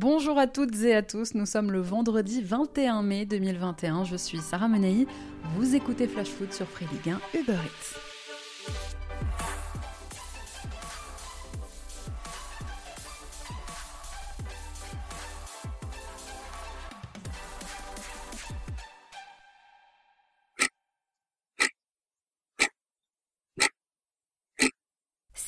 Bonjour à toutes et à tous, nous sommes le vendredi 21 mai 2021, je suis Sarah Menei, vous écoutez Flash Food sur Free Ligue 1 Uber Eats.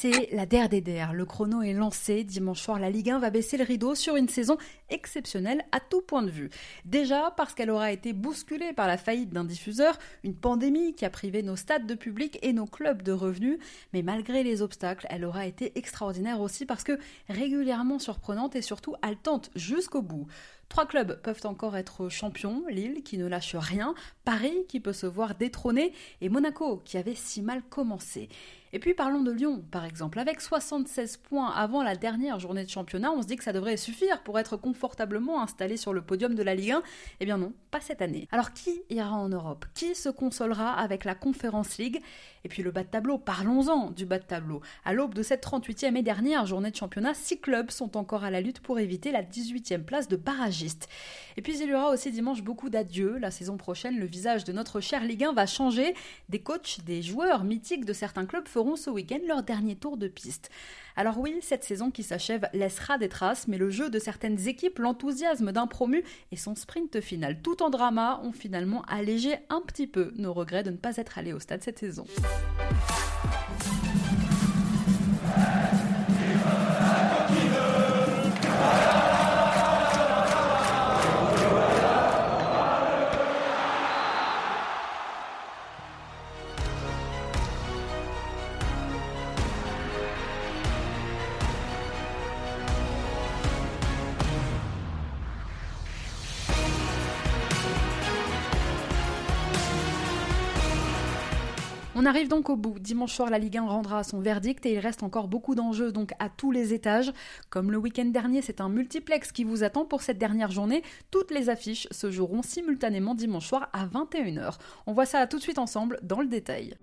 C'est la DRDR. Le chrono est lancé. Dimanche soir, la Ligue 1 va baisser le rideau sur une saison exceptionnelle à tout point de vue. Déjà parce qu'elle aura été bousculée par la faillite d'un diffuseur, une pandémie qui a privé nos stades de public et nos clubs de revenus. Mais malgré les obstacles, elle aura été extraordinaire aussi parce que régulièrement surprenante et surtout haletante jusqu'au bout. Trois clubs peuvent encore être champions, Lille qui ne lâche rien, Paris qui peut se voir détrôné et Monaco qui avait si mal commencé. Et puis parlons de Lyon, par exemple. Avec 76 points avant la dernière journée de championnat, on se dit que ça devrait suffire pour être confortablement installé sur le podium de la Ligue 1. Eh bien non, pas cette année. Alors qui ira en Europe? Qui se consolera avec la Conference League? Et puis le bas de tableau, parlons-en du bas de tableau. À l'aube de cette 38e et dernière journée de championnat, six clubs sont encore à la lutte pour éviter la 18e place de barragiste. Et puis il y aura aussi dimanche beaucoup d'adieux. La saison prochaine, le visage de notre cher Ligue 1 va changer. Des coachs, des joueurs mythiques de certains clubs feront ce week-end leur dernier tour de piste. Alors oui, cette saison qui s'achève laissera des traces, mais le jeu de certaines équipes, l'enthousiasme d'un promu et son sprint final tout en drama ont finalement allégé un petit peu nos regrets de ne pas être allés au stade cette saison. On arrive donc au bout. Dimanche soir, la Ligue 1 rendra son verdict et il reste encore beaucoup d'enjeux donc à tous les étages. Comme le week-end dernier, c'est un multiplex qui vous attend pour cette dernière journée. Toutes les affiches se joueront simultanément dimanche soir à 21h. On voit ça tout de suite ensemble dans le détail.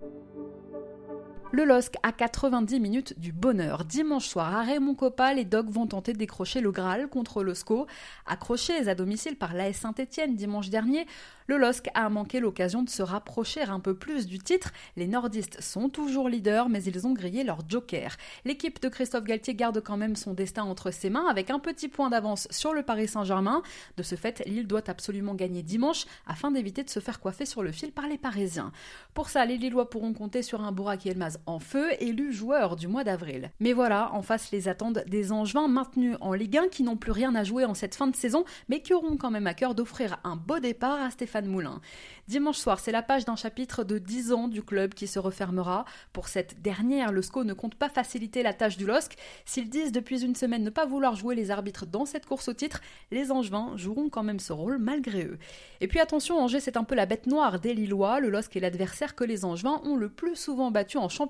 Le LOSC à 90 minutes du bonheur. Dimanche soir à Raymond Coppa, les Dogs vont tenter de décrocher le Graal contre le SCO. Accrochés à domicile par l'AS Saint-Etienne dimanche dernier, le LOSC a manqué l'occasion de se rapprocher un peu plus du titre. Les nordistes sont toujours leaders, mais ils ont grillé leur joker. L'équipe de Christophe Galtier garde quand même son destin entre ses mains avec un petit point d'avance sur le Paris Saint-Germain. De ce fait, Lille doit absolument gagner dimanche afin d'éviter de se faire coiffer sur le fil par les Parisiens. Pour ça, les Lillois pourront compter sur un Bourak Elmaz en feu, élu joueur du mois d'avril. Mais voilà, en face les attendent des Angevins maintenus en Ligue 1 qui n'ont plus rien à jouer en cette fin de saison, mais qui auront quand même à cœur d'offrir un beau départ à Stéphane Moulin. Dimanche soir, c'est la page d'un chapitre de 10 ans du club qui se refermera. Pour cette dernière, le SCO ne compte pas faciliter la tâche du LOSC. S'ils disent depuis une semaine ne pas vouloir jouer les arbitres dans cette course au titre, les Angevins joueront quand même ce rôle malgré eux. Et puis attention, Angers c'est un peu la bête noire des Lillois. Le LOSC est l'adversaire que les Angevins ont le plus souvent battu en championnat.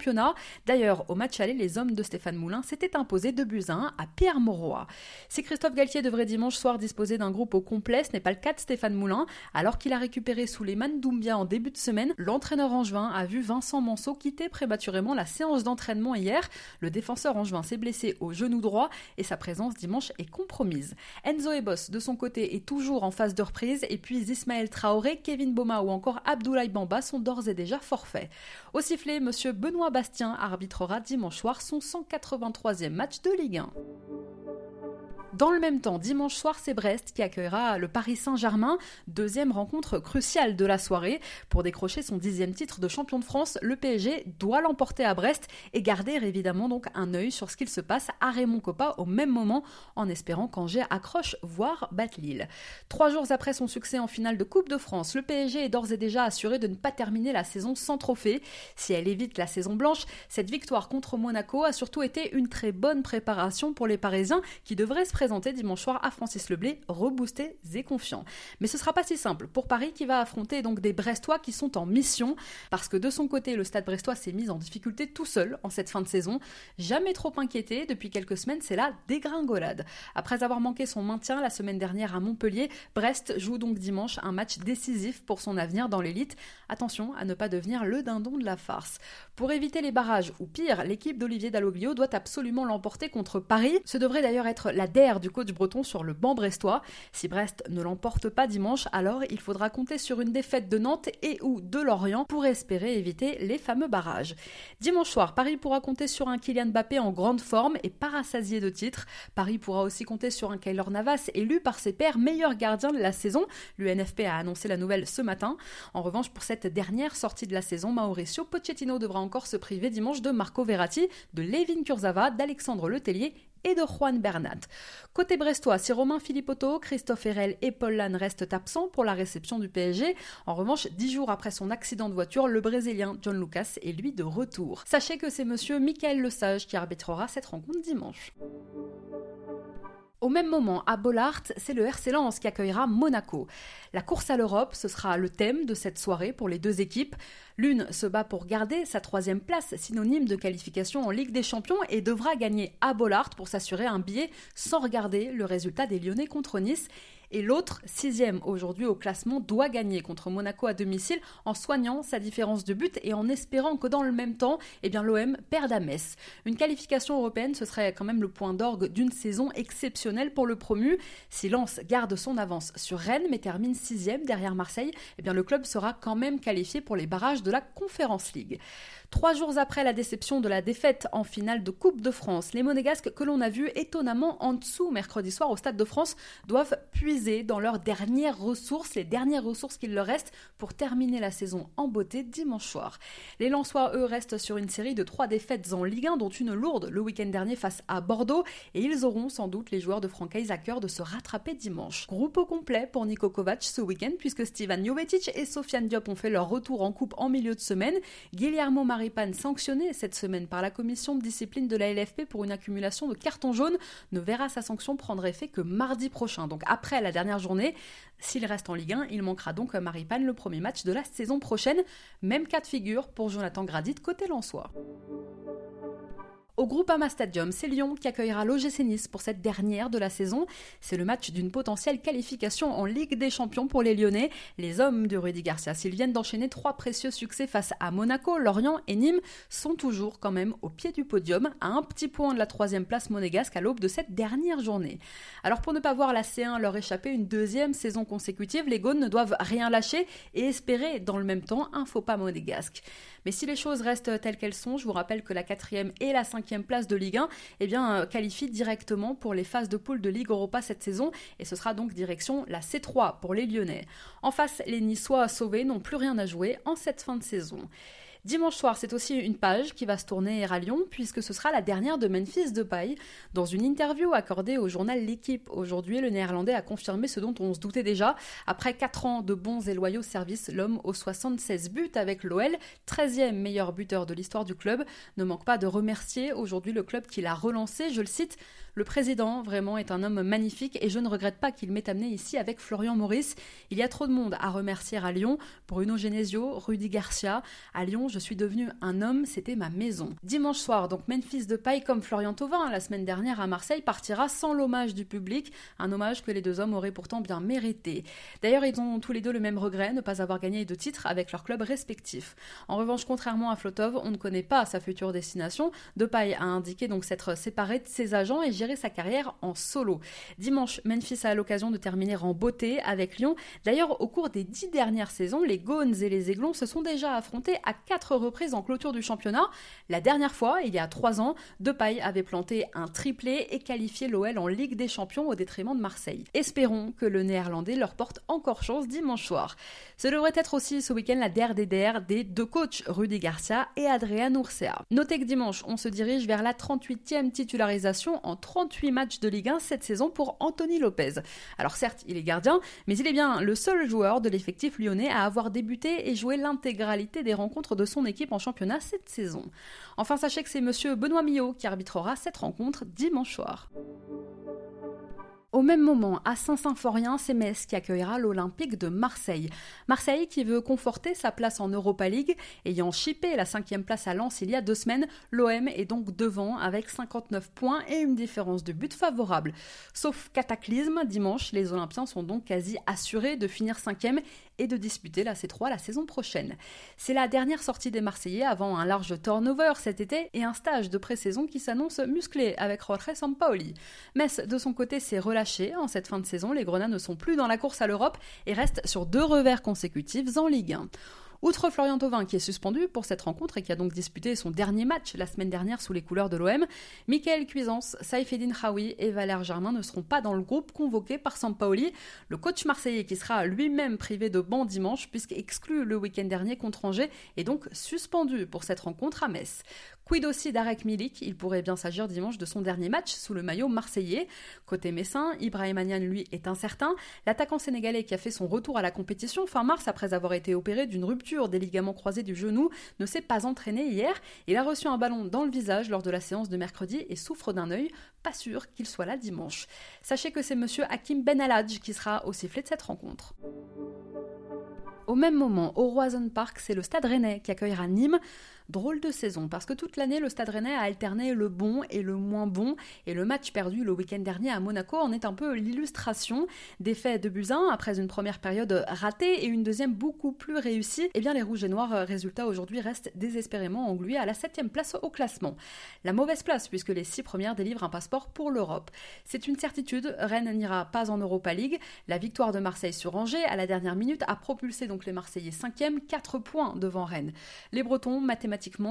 D'ailleurs, au match aller, les hommes de Stéphane Moulin s'étaient imposés de buts 1 à Pierre Mauroy. Si Christophe Galtier devrait dimanche soir disposer d'un groupe au complet, ce n'est pas le cas de Stéphane Moulin, alors qu'il a récupéré sous les Doumbia en début de semaine, l'entraîneur angevin a vu Vincent Manceau quitter prématurément la séance d'entraînement hier. Le défenseur angevin s'est blessé au genou droit et sa présence dimanche est compromise. Enzo Ebos, de son côté, est toujours en phase de reprise et puis Ismaël Traoré, Kevin Boma ou encore Abdoulaye Bamba sont d'ores et déjà forfaits. Au sifflet, monsieur Benoît Bastien arbitrera dimanche soir son 183e match de Ligue 1. Dans le même temps, dimanche soir, c'est Brest qui accueillera le Paris Saint-Germain, deuxième rencontre cruciale de la soirée. Pour décrocher son dixième titre de champion de France, le PSG doit l'emporter à Brest et garder évidemment donc un œil sur ce qu'il se passe à Raymond Coppa au même moment, en espérant qu'Angers accroche, voire batte Lille. Trois jours après son succès en finale de Coupe de France, le PSG est d'ores et déjà assuré de ne pas terminer la saison sans trophée. Si elle évite la saison blanche, cette victoire contre Monaco a surtout été une très bonne préparation pour les Parisiens qui devraient se présenter dimanche soir à Francis Leblé, reboostés et confiants. Mais ce sera pas si simple pour Paris qui va affronter donc des Brestois qui sont en mission, parce que de son côté, le stade brestois s'est mis en difficulté tout seul en cette fin de saison. Jamais trop inquiété, depuis quelques semaines, c'est la dégringolade. Après avoir manqué son maintien la semaine dernière à Montpellier, Brest joue donc dimanche un match décisif pour son avenir dans l'élite. Attention à ne pas devenir le dindon de la farce. Pour éviter les barrages, ou pire, l'équipe d'Olivier Dalloglio doit absolument l'emporter contre Paris. Ce devrait d'ailleurs être la DER du coach breton sur le banc brestois. Si Brest ne l'emporte pas dimanche, alors il faudra compter sur une défaite de Nantes et ou de Lorient pour espérer éviter les fameux barrages. Dimanche soir, Paris pourra compter sur un Kylian Mbappé en grande forme et parasasié de titres. Paris pourra aussi compter sur un Kaylor Navas élu par ses pairs meilleur gardien de la saison. L'UNFP a annoncé la nouvelle ce matin. En revanche, pour cette dernière sortie de la saison, Mauricio Pochettino devra encore se priver dimanche de Marco Verratti, de Levin Kurzava, d'Alexandre Letellier et de Juan Bernat. Côté brestois, si Romain Philippotto, Christophe Herel et Paul Lannes restent absents pour la réception du PSG, en revanche, dix jours après son accident de voiture, le Brésilien John Lucas est lui de retour. Sachez que c'est monsieur Michael Lesage qui arbitrera cette rencontre dimanche. Au même moment, à Bollard, c'est le RC qui accueillera Monaco. La course à l'Europe, ce sera le thème de cette soirée pour les deux équipes. L'une se bat pour garder sa troisième place, synonyme de qualification en Ligue des Champions, et devra gagner à Bollard pour s'assurer un billet sans regarder le résultat des Lyonnais contre Nice. Et l'autre, sixième aujourd'hui au classement, doit gagner contre Monaco à domicile en soignant sa différence de but et en espérant que dans le même temps, eh l'OM perde à Metz. Une qualification européenne, ce serait quand même le point d'orgue d'une saison exceptionnelle pour le promu. Si Lens garde son avance sur Rennes mais termine sixième derrière Marseille, eh le club sera quand même qualifié pour les barrages de la Conference League. Trois jours après la déception de la défaite en finale de Coupe de France, les Monégasques que l'on a vus étonnamment en dessous mercredi soir au Stade de France doivent puiser dans leurs dernières ressources, les dernières ressources qu'il leur reste pour terminer la saison en beauté dimanche soir. Les Lensois, eux, restent sur une série de trois défaites en Ligue 1, dont une lourde le week-end dernier face à Bordeaux, et ils auront sans doute les joueurs de Francaise à cœur de se rattraper dimanche. Groupe au complet pour Niko Kovac ce week-end, puisque Stevan Jovetic et Sofiane Diop ont fait leur retour en coupe en milieu de semaine. Guillermo Maripane, sanctionné cette semaine par la commission de discipline de la LFP pour une accumulation de cartons jaunes, ne verra sa sanction prendre effet que mardi prochain, donc après la dernière journée. S'il reste en Ligue 1, il manquera donc à Maripane le premier match de la saison prochaine. Même cas de figure pour Jonathan Gradit côté Lensois. Au Groupama Stadium, c'est Lyon qui accueillera l'OGC Nice pour cette dernière de la saison. C'est le match d'une potentielle qualification en Ligue des Champions pour les Lyonnais. Les hommes de Rudy Garcia, s'ils viennent d'enchaîner trois précieux succès face à Monaco, Lorient et Nîmes, sont toujours quand même au pied du podium, à un petit point de la troisième place monégasque à l'aube de cette dernière journée. Alors pour ne pas voir la C1 leur échapper une deuxième saison consécutive, les Gaunes ne doivent rien lâcher et espérer dans le même temps un faux pas monégasque. Mais si les choses restent telles qu'elles sont, je vous rappelle que la quatrième et la cinquième place de Ligue 1 eh euh, qualifient directement pour les phases de poule de Ligue Europa cette saison et ce sera donc direction la C3 pour les Lyonnais. En face, les Niçois sauvés n'ont plus rien à jouer en cette fin de saison. Dimanche soir, c'est aussi une page qui va se tourner à Lyon, puisque ce sera la dernière de Memphis Depay. Dans une interview accordée au journal L'équipe aujourd'hui, le néerlandais a confirmé ce dont on se doutait déjà. Après 4 ans de bons et loyaux services, l'homme aux 76 buts avec l'OL, 13e meilleur buteur de l'histoire du club, ne manque pas de remercier aujourd'hui le club qui l'a relancé. Je le cite le président, vraiment, est un homme magnifique et je ne regrette pas qu'il m'ait amené ici avec Florian Maurice. Il y a trop de monde à remercier à Lyon. Bruno Genesio, Rudy Garcia. À Lyon, je suis devenu un homme, c'était ma maison. Dimanche soir, donc Memphis de comme Florian Thauvin, la semaine dernière à Marseille, partira sans l'hommage du public, un hommage que les deux hommes auraient pourtant bien mérité. D'ailleurs, ils ont tous les deux le même regret, ne pas avoir gagné de titre avec leurs clubs respectifs. En revanche, contrairement à Flotov, on ne connaît pas sa future destination. Depay a indiqué donc s'être séparé de ses agents et sa carrière en solo. Dimanche, Memphis a l'occasion de terminer en beauté avec Lyon. D'ailleurs, au cours des dix dernières saisons, les Gaunes et les Aiglons se sont déjà affrontés à quatre reprises en clôture du championnat. La dernière fois, il y a trois ans, Depay avait planté un triplé et qualifié l'OL en Ligue des Champions au détriment de Marseille. Espérons que le néerlandais leur porte encore chance dimanche soir. Ce devrait être aussi ce week-end la der des des deux coachs, Rudy Garcia et Adrian Urcea. Notez que dimanche, on se dirige vers la 38e titularisation en 38 matchs de Ligue 1 cette saison pour Anthony Lopez. Alors certes, il est gardien, mais il est bien le seul joueur de l'effectif lyonnais à avoir débuté et joué l'intégralité des rencontres de son équipe en championnat cette saison. Enfin, sachez que c'est monsieur Benoît Millot qui arbitrera cette rencontre dimanche soir. Au même moment, à Saint-Symphorien, c'est Metz qui accueillera l'Olympique de Marseille. Marseille qui veut conforter sa place en Europa League, ayant chippé la cinquième place à Lens il y a deux semaines, l'OM est donc devant avec 59 points et une différence de but favorable. Sauf cataclysme, dimanche, les Olympiens sont donc quasi assurés de finir cinquième et de disputer la C3 la saison prochaine. C'est la dernière sortie des Marseillais avant un large turnover cet été et un stage de pré-saison qui s'annonce musclé avec Jorge Sampaoli. Metz, de son côté, s'est relâché. En cette fin de saison, les Grenats ne sont plus dans la course à l'Europe et restent sur deux revers consécutifs en Ligue 1. Outre Florian Thauvin qui est suspendu pour cette rencontre et qui a donc disputé son dernier match la semaine dernière sous les couleurs de l'OM, Michael Cuisance, Saifeddin Haoui et Valère Germain ne seront pas dans le groupe convoqué par Sampaoli, le coach marseillais qui sera lui-même privé de banc dimanche puisqu'exclu le week-end dernier contre Angers et donc suspendu pour cette rencontre à Metz. Quid aussi d'Arek Milik? Il pourrait bien s'agir dimanche de son dernier match sous le maillot marseillais. Côté messin, Ibrahim Anian, lui, est incertain. L'attaquant sénégalais qui a fait son retour à la compétition fin mars après avoir été opéré d'une rupture des ligaments croisés du genou ne s'est pas entraîné hier. Il a reçu un ballon dans le visage lors de la séance de mercredi et souffre d'un œil. Pas sûr qu'il soit là dimanche. Sachez que c'est monsieur Hakim Ben Aladj qui sera au sifflet de cette rencontre. Au même moment, au Roison Park, c'est le Stade Rennais qui accueillera Nîmes. Drôle de saison, parce que toute l'année, le Stade Rennais a alterné le bon et le moins bon, et le match perdu le week-end dernier à Monaco en est un peu l'illustration. Défait de Buzyn après une première période ratée et une deuxième beaucoup plus réussie, eh bien les Rouges et Noirs, euh, résultat aujourd'hui, restent désespérément englués à la septième place au classement. La mauvaise place, puisque les six premières délivrent un passeport pour l'Europe. C'est une certitude, Rennes n'ira pas en Europa League. La victoire de Marseille sur Angers à la dernière minute a propulsé donc les Marseillais cinquième, 4 points devant Rennes. Les Bretons,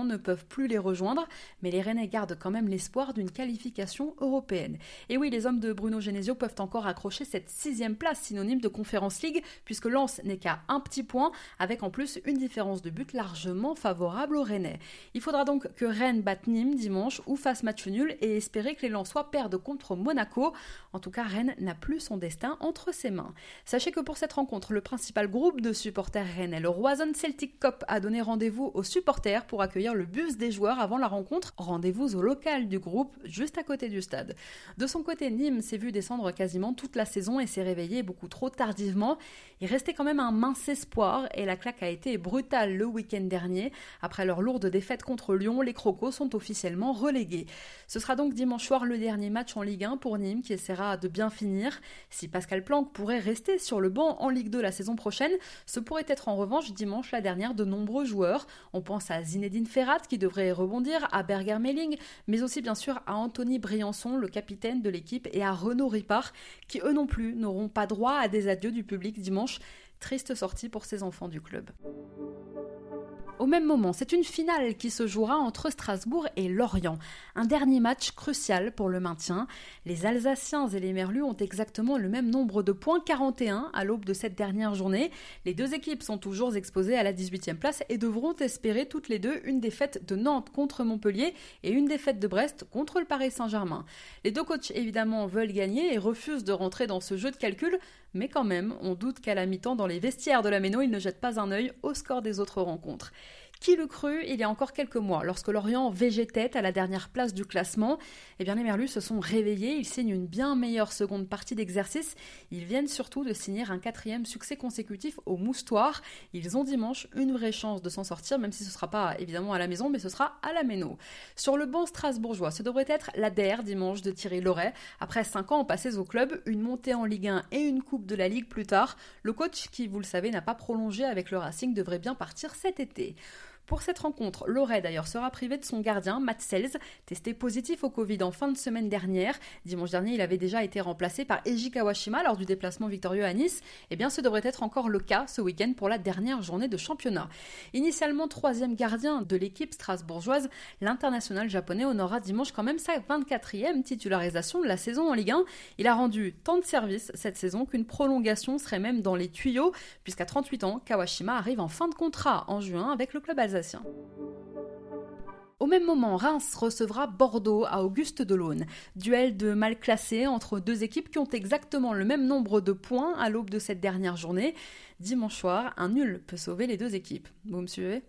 ne peuvent plus les rejoindre, mais les Rennais gardent quand même l'espoir d'une qualification européenne. Et oui, les hommes de Bruno Genesio peuvent encore accrocher cette sixième place synonyme de Conference League, puisque Lens n'est qu'à un petit point, avec en plus une différence de but largement favorable aux Rennais. Il faudra donc que Rennes batte Nîmes dimanche ou fasse match nul et espérer que les Lensois perdent contre Monaco. En tout cas, Rennes n'a plus son destin entre ses mains. Sachez que pour cette rencontre, le principal groupe de supporters rennais, le Roison Celtic Cup, a donné rendez-vous aux supporters pour pour accueillir le bus des joueurs avant la rencontre. Rendez-vous au local du groupe, juste à côté du stade. De son côté, Nîmes s'est vu descendre quasiment toute la saison et s'est réveillé beaucoup trop tardivement. Il restait quand même un mince espoir et la claque a été brutale le week-end dernier. Après leur lourde défaite contre Lyon, les Crocos sont officiellement relégués. Ce sera donc dimanche soir le dernier match en Ligue 1 pour Nîmes qui essaiera de bien finir. Si Pascal Planck pourrait rester sur le banc en Ligue 2 la saison prochaine, ce pourrait être en revanche dimanche la dernière de nombreux joueurs. On pense à Zinedine Zinedine Ferrat qui devrait rebondir, à Berger Melling, mais aussi bien sûr à Anthony Briançon, le capitaine de l'équipe, et à Renaud Ripard, qui eux non plus n'auront pas droit à des adieux du public dimanche. Triste sortie pour ces enfants du club. Au même moment, c'est une finale qui se jouera entre Strasbourg et Lorient. Un dernier match crucial pour le maintien. Les Alsaciens et les Merlus ont exactement le même nombre de points, 41, à l'aube de cette dernière journée. Les deux équipes sont toujours exposées à la 18e place et devront espérer toutes les deux une défaite de Nantes contre Montpellier et une défaite de Brest contre le Paris Saint-Germain. Les deux coachs évidemment veulent gagner et refusent de rentrer dans ce jeu de calcul, mais quand même, on doute qu'à la mi-temps, dans les vestiaires de la Méno, ils ne jettent pas un œil au score des autres rencontres. Qui le crut il y a encore quelques mois, lorsque Lorient végétait à la dernière place du classement Eh bien, les Merlus se sont réveillés, ils signent une bien meilleure seconde partie d'exercice. Ils viennent surtout de signer un quatrième succès consécutif au Moustoir. Ils ont dimanche une vraie chance de s'en sortir, même si ce ne sera pas évidemment à la maison, mais ce sera à la Méno. Sur le banc strasbourgeois, ce devrait être la DER dimanche de Thierry Loret. Après 5 ans passés au club, une montée en Ligue 1 et une Coupe de la Ligue plus tard, le coach, qui vous le savez n'a pas prolongé avec le Racing, devrait bien partir cet été. Pour cette rencontre, Loret d'ailleurs sera privé de son gardien, Matt Sells, testé positif au Covid en fin de semaine dernière. Dimanche dernier, il avait déjà été remplacé par Eiji Kawashima lors du déplacement victorieux à Nice. Eh bien, ce devrait être encore le cas ce week-end pour la dernière journée de championnat. Initialement troisième gardien de l'équipe strasbourgeoise, l'international japonais honorera dimanche quand même sa 24e titularisation de la saison en Ligue 1. Il a rendu tant de services cette saison qu'une prolongation serait même dans les tuyaux, puisqu'à 38 ans, Kawashima arrive en fin de contrat en juin avec le club Au même moment, Reims recevra Bordeaux à Auguste Delaune. Duel de mal classés entre deux équipes qui ont exactement le même nombre de points à l'aube de cette dernière journée. Dimanche soir, un nul peut sauver les deux équipes. Vous me suivez?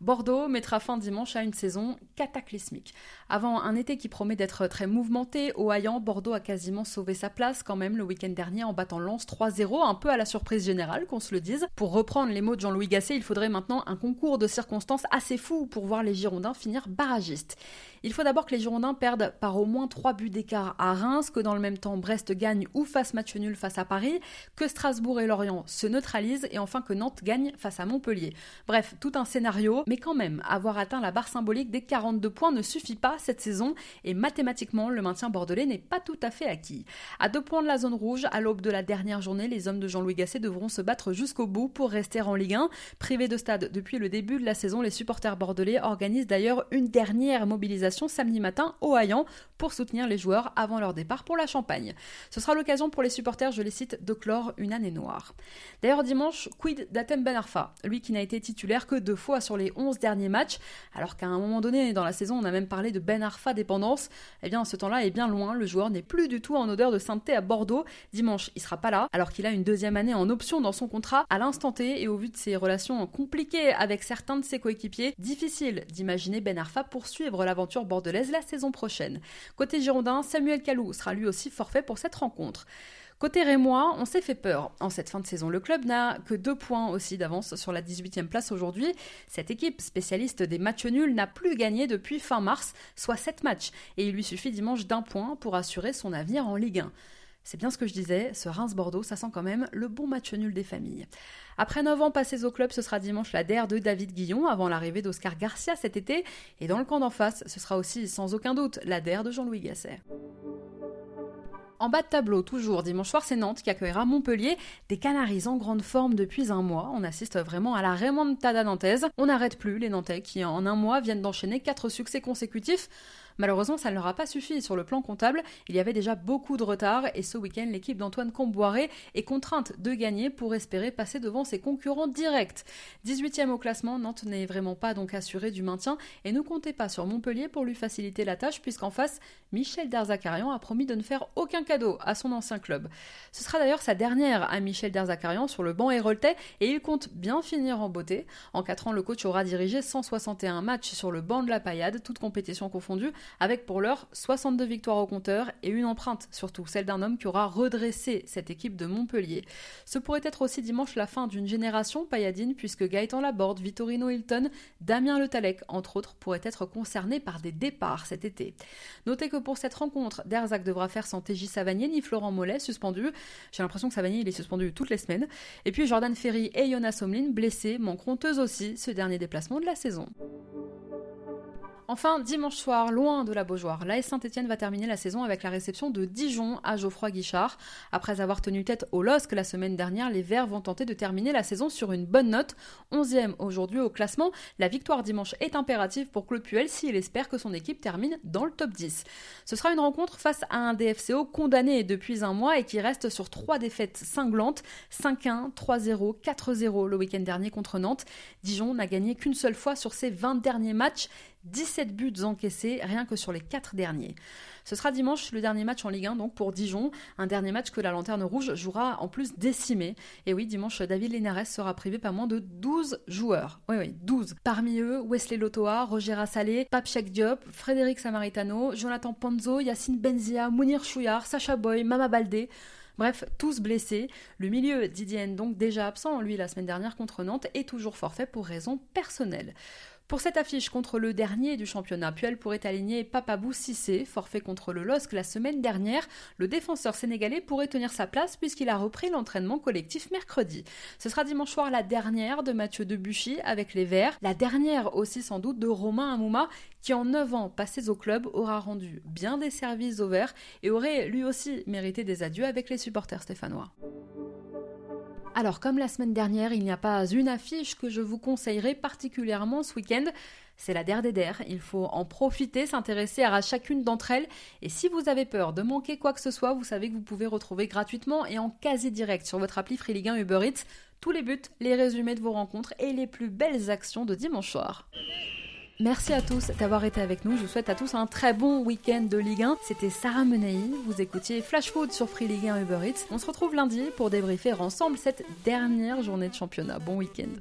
Bordeaux mettra fin dimanche à une saison cataclysmique. Avant un été qui promet d'être très mouvementé, au Hayan, Bordeaux a quasiment sauvé sa place quand même le week-end dernier en battant Lens 3-0, un peu à la surprise générale qu'on se le dise. Pour reprendre les mots de Jean-Louis Gasset, il faudrait maintenant un concours de circonstances assez fou pour voir les Girondins finir barragistes. Il faut d'abord que les Girondins perdent par au moins 3 buts d'écart à Reims, que dans le même temps Brest gagne ou fasse match nul face à Paris, que Strasbourg et Lorient se neutralisent et enfin que Nantes gagne face à Montpellier. Bref, tout un scénario, mais quand même, avoir atteint la barre symbolique des 42 points ne suffit pas cette saison et mathématiquement, le maintien bordelais n'est pas tout à fait acquis. À deux points de la zone rouge, à l'aube de la dernière journée, les hommes de Jean-Louis Gasset devront se battre jusqu'au bout pour rester en Ligue 1. Privés de stade depuis le début de la saison, les supporters bordelais organisent d'ailleurs une dernière mobilisation samedi matin au Hayan pour soutenir les joueurs avant leur départ pour la Champagne. Ce sera l'occasion pour les supporters, je les cite, de clore une année noire. D'ailleurs, dimanche, quid d'Atem Ben Arfa, lui qui n'a été titulaire que deux fois sur les 11 derniers matchs, alors qu'à un moment donné dans la saison, on a même parlé de Ben Arfa dépendance. Eh bien, ce temps-là est bien loin, le joueur n'est plus du tout en odeur de sainteté à Bordeaux. Dimanche, il sera pas là, alors qu'il a une deuxième année en option dans son contrat à l'instant T et au vu de ses relations compliquées avec certains de ses coéquipiers, difficile d'imaginer Ben Arfa poursuivre l'aventure bordelaise la saison prochaine. Côté Girondin, Samuel Calou sera lui aussi forfait pour cette rencontre. Côté Rémois, on s'est fait peur. En cette fin de saison, le club n'a que deux points aussi d'avance sur la 18e place aujourd'hui. Cette équipe, spécialiste des matchs nuls, n'a plus gagné depuis fin mars, soit 7 matchs. Et il lui suffit dimanche d'un point pour assurer son avenir en Ligue 1. C'est bien ce que je disais, ce Reims-Bordeaux, ça sent quand même le bon match nul des familles. Après 9 ans passés au club, ce sera dimanche la DER de David Guillon avant l'arrivée d'Oscar Garcia cet été. Et dans le camp d'en face, ce sera aussi sans aucun doute la DER de Jean-Louis Gasset. En bas de tableau, toujours dimanche soir, c'est Nantes qui accueillera Montpellier. Des Canaries en grande forme depuis un mois. On assiste vraiment à la remontada nantaise. On n'arrête plus les Nantais qui, en un mois, viennent d'enchaîner quatre succès consécutifs. Malheureusement, ça ne leur a pas suffi. Sur le plan comptable, il y avait déjà beaucoup de retard et ce week-end, l'équipe d'Antoine Comboiré est contrainte de gagner pour espérer passer devant ses concurrents directs. 18e au classement, Nantes n'est vraiment pas donc assuré du maintien et ne comptez pas sur Montpellier pour lui faciliter la tâche puisqu'en face, Michel Derzakarian a promis de ne faire aucun cadeau à son ancien club. Ce sera d'ailleurs sa dernière à Michel Derzakarian sur le banc héroltais et il compte bien finir en beauté. En 4 ans, le coach aura dirigé 161 matchs sur le banc de la paillade, toutes compétitions confondues, avec pour l'heure 62 victoires au compteur et une empreinte, surtout celle d'un homme qui aura redressé cette équipe de Montpellier. Ce pourrait être aussi dimanche la fin d'une génération pailladine puisque Gaëtan Laborde, Vittorino Hilton, Damien Le Talec, entre autres, pourraient être concernés par des départs cet été. Notez que pour cette rencontre, Derzac devra faire sans TJ Savanier ni Florent Mollet suspendu. J'ai l'impression que Savanier est suspendu toutes les semaines. Et puis Jordan Ferry et Jonas Omlin blessés manqueront eux aussi ce dernier déplacement de la saison. Enfin, dimanche soir, loin de la Beaujoire, l'AS Saint-Etienne va terminer la saison avec la réception de Dijon à Geoffroy Guichard. Après avoir tenu tête au LOSC la semaine dernière, les Verts vont tenter de terminer la saison sur une bonne note. 11e aujourd'hui au classement, la victoire dimanche est impérative pour Claude Puel s'il espère que son équipe termine dans le top 10. Ce sera une rencontre face à un DFCO condamné depuis un mois et qui reste sur trois défaites cinglantes 5-1, 3-0, 4-0 le week-end dernier contre Nantes. Dijon n'a gagné qu'une seule fois sur ses 20 derniers matchs 17 buts encaissés rien que sur les 4 derniers. Ce sera dimanche le dernier match en Ligue 1 donc pour Dijon, un dernier match que la Lanterne Rouge jouera en plus décimé. Et oui, dimanche, David Linares sera privé pas moins de 12 joueurs. Oui, oui, 12. Parmi eux, Wesley Lotoa, Roger Assalé, Pape Diop, Frédéric Samaritano, Jonathan Ponzo, Yacine Benzia, Mounir Chouillard, Sacha Boy, Mama Baldé. Bref, tous blessés. Le milieu, Didier donc déjà absent, lui, la semaine dernière contre Nantes, est toujours forfait pour raisons personnelles. Pour cette affiche contre le dernier du championnat, Puel pourrait aligner Papabou Sissé, forfait contre le LOSC la semaine dernière. Le défenseur sénégalais pourrait tenir sa place puisqu'il a repris l'entraînement collectif mercredi. Ce sera dimanche soir la dernière de Mathieu Debuchy avec les Verts, la dernière aussi sans doute de Romain Amouma qui en 9 ans passés au club aura rendu bien des services aux Verts et aurait lui aussi mérité des adieux avec les supporters stéphanois. Alors, comme la semaine dernière, il n'y a pas une affiche que je vous conseillerais particulièrement ce week-end. C'est la der des der. Il faut en profiter, s'intéresser à chacune d'entre elles. Et si vous avez peur de manquer quoi que ce soit, vous savez que vous pouvez retrouver gratuitement et en quasi direct sur votre appli Free Ligue 1 Uber Eats tous les buts, les résumés de vos rencontres et les plus belles actions de dimanche soir. Merci à tous d'avoir été avec nous. Je souhaite à tous un très bon week-end de Ligue 1. C'était Sarah Menei. Vous écoutiez Flash Food sur Free Ligue 1 Uber Eats. On se retrouve lundi pour débriefer ensemble cette dernière journée de championnat. Bon week-end.